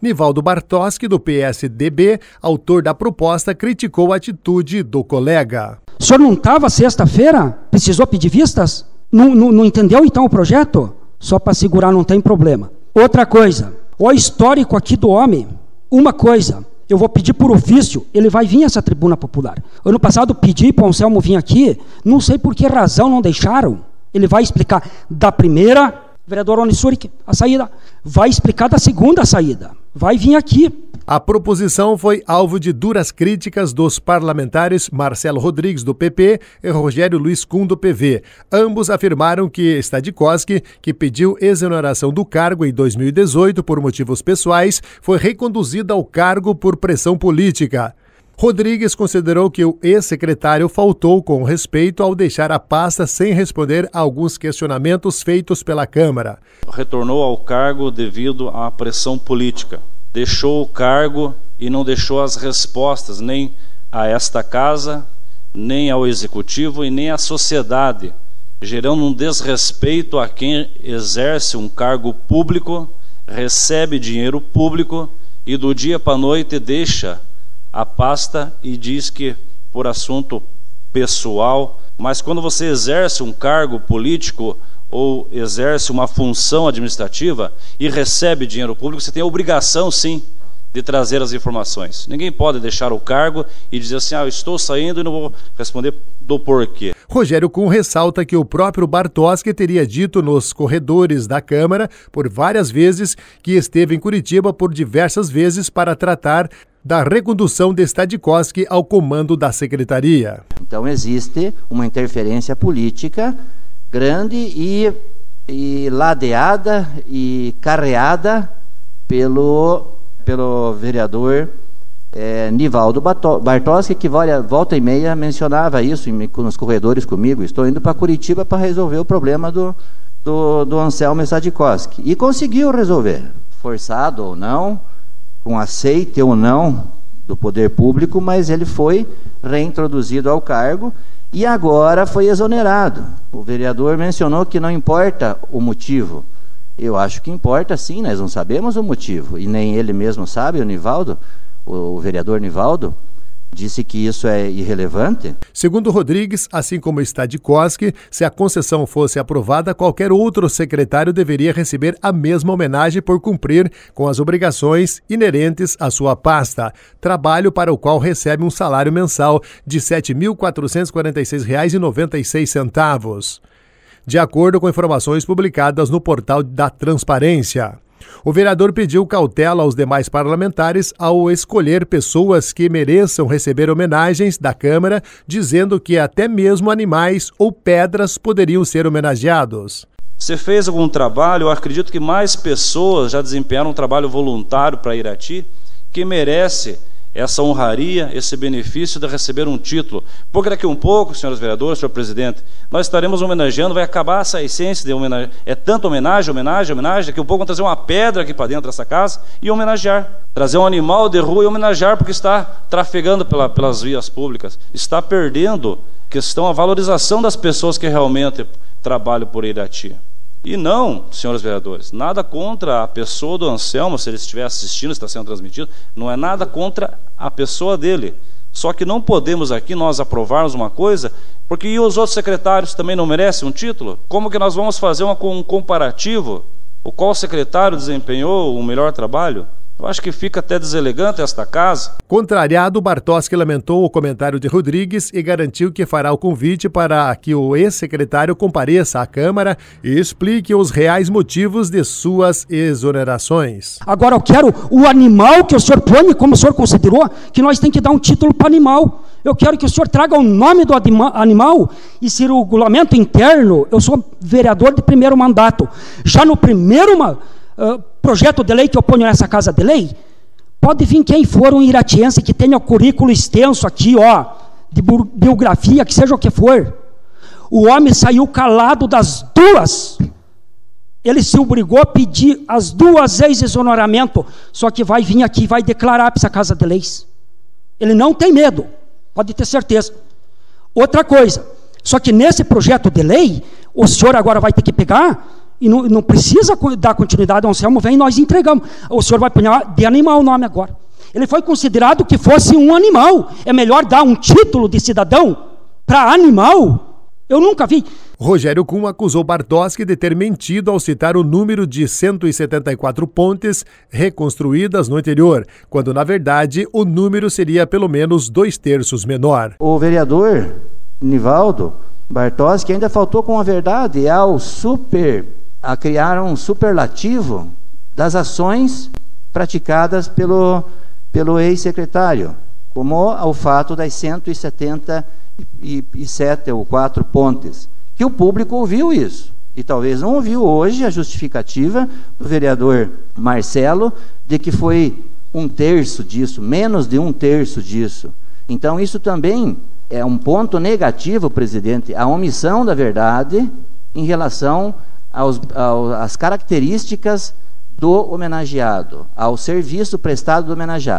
Nivaldo Bartoski, do PSDB, autor da proposta, criticou a atitude do colega. O senhor não estava sexta-feira? Precisou pedir vistas? Não, não, não entendeu então o projeto? Só para segurar não tem problema. Outra coisa, o histórico aqui do homem, uma coisa, eu vou pedir por ofício, ele vai vir essa tribuna popular. Ano passado pedi para o Anselmo vir aqui, não sei por que razão não deixaram. Ele vai explicar da primeira vereador Onissuric, a saída. Vai explicar da segunda saída. Vai vir aqui. A proposição foi alvo de duras críticas dos parlamentares Marcelo Rodrigues, do PP, e Rogério Luiz Kuhn, do PV. Ambos afirmaram que Stadikoski, que pediu exoneração do cargo em 2018 por motivos pessoais, foi reconduzida ao cargo por pressão política. Rodrigues considerou que o ex-secretário faltou com respeito ao deixar a pasta sem responder a alguns questionamentos feitos pela Câmara. Retornou ao cargo devido à pressão política. Deixou o cargo e não deixou as respostas nem a esta casa, nem ao executivo e nem à sociedade, gerando um desrespeito a quem exerce um cargo público, recebe dinheiro público e do dia para a noite deixa a pasta e diz que por assunto pessoal, mas quando você exerce um cargo político ou exerce uma função administrativa e recebe dinheiro público, você tem a obrigação sim de trazer as informações. Ninguém pode deixar o cargo e dizer assim: "Ah, eu estou saindo e não vou responder do porquê". Rogério Kuhn ressalta que o próprio Bartoski teria dito nos corredores da Câmara por várias vezes que esteve em Curitiba por diversas vezes para tratar da recondução de Stadikoski ao comando da secretaria. Então existe uma interferência política grande e, e ladeada e carreada pelo, pelo vereador é, Nivaldo Bartoski, que volta e meia mencionava isso nos corredores comigo. Estou indo para Curitiba para resolver o problema do, do, do Anselmo Stadikoski. E conseguiu resolver, forçado ou não, com aceite ou não do poder público, mas ele foi reintroduzido ao cargo e agora foi exonerado. O vereador mencionou que não importa o motivo. Eu acho que importa sim, nós não sabemos o motivo, e nem ele mesmo sabe, o Nivaldo, o vereador Nivaldo, disse que isso é irrelevante? Segundo Rodrigues, assim como está de Koski, se a concessão fosse aprovada, qualquer outro secretário deveria receber a mesma homenagem por cumprir com as obrigações inerentes à sua pasta, trabalho para o qual recebe um salário mensal de R$ 7.446,96. De acordo com informações publicadas no portal da Transparência. O vereador pediu cautela aos demais parlamentares ao escolher pessoas que mereçam receber homenagens da Câmara, dizendo que até mesmo animais ou pedras poderiam ser homenageados. Você fez algum trabalho, eu acredito que mais pessoas já desempenharam um trabalho voluntário para Irati, que merece essa honraria, esse benefício de receber um título. Porque daqui a um pouco, senhores vereadores, senhor presidente, nós estaremos homenageando, vai acabar essa essência de homenagem. É tanto homenagem, homenagem, homenagem, daqui a um pouco vamos trazer uma pedra aqui para dentro dessa casa e homenagear. Trazer um animal de rua e homenagear porque está trafegando pela, pelas vias públicas. Está perdendo questão a valorização das pessoas que realmente trabalham por Irati. E não, senhores vereadores, nada contra a pessoa do Anselmo, se ele estiver assistindo, está sendo transmitido, não é nada contra a pessoa dele. Só que não podemos aqui nós aprovarmos uma coisa, porque os outros secretários também não merecem um título? Como que nós vamos fazer um comparativo? O qual secretário desempenhou o melhor trabalho? Eu acho que fica até deselegante esta casa. Contrariado, Bartoski lamentou o comentário de Rodrigues e garantiu que fará o convite para que o ex-secretário compareça à Câmara e explique os reais motivos de suas exonerações. Agora eu quero o animal que o senhor põe, como o senhor considerou, que nós temos que dar um título para animal. Eu quero que o senhor traga o nome do animal e se o regulamento interno, eu sou vereador de primeiro mandato. Já no primeiro mandato projeto de lei que eu ponho nessa casa de lei, pode vir quem for um iratiense que tenha o currículo extenso aqui, ó, de biografia, que seja o que for. O homem saiu calado das duas. Ele se obrigou a pedir as duas vezes exoneramento, só que vai vir aqui e vai declarar para essa casa de leis. Ele não tem medo, pode ter certeza. Outra coisa, só que nesse projeto de lei, o senhor agora vai ter que pegar E não, não precisa dar continuidade ao Anselmo, vem e nós entregamos. O senhor vai punhar de animal o nome agora. Ele foi considerado que fosse um animal. É melhor dar um título de cidadão para animal? Eu nunca vi. Rogério Kuhn acusou Bartoski de ter mentido ao citar o número de 174 pontes reconstruídas no interior, quando na verdade o número seria pelo menos dois terços menor. O vereador Nivaldo Bartoski ainda faltou com a verdade ao super a criar um superlativo das ações praticadas pelo, pelo ex-secretário, como o fato das 177 ou quatro pontes que o público ouviu isso. E talvez não ouviu hoje a justificativa do vereador Marcelo de que foi um terço disso, menos de um terço disso. Então, isso também é um ponto negativo, presidente, a omissão da verdade em relação aos, às características do homenageado, ao serviço prestado do homenageado.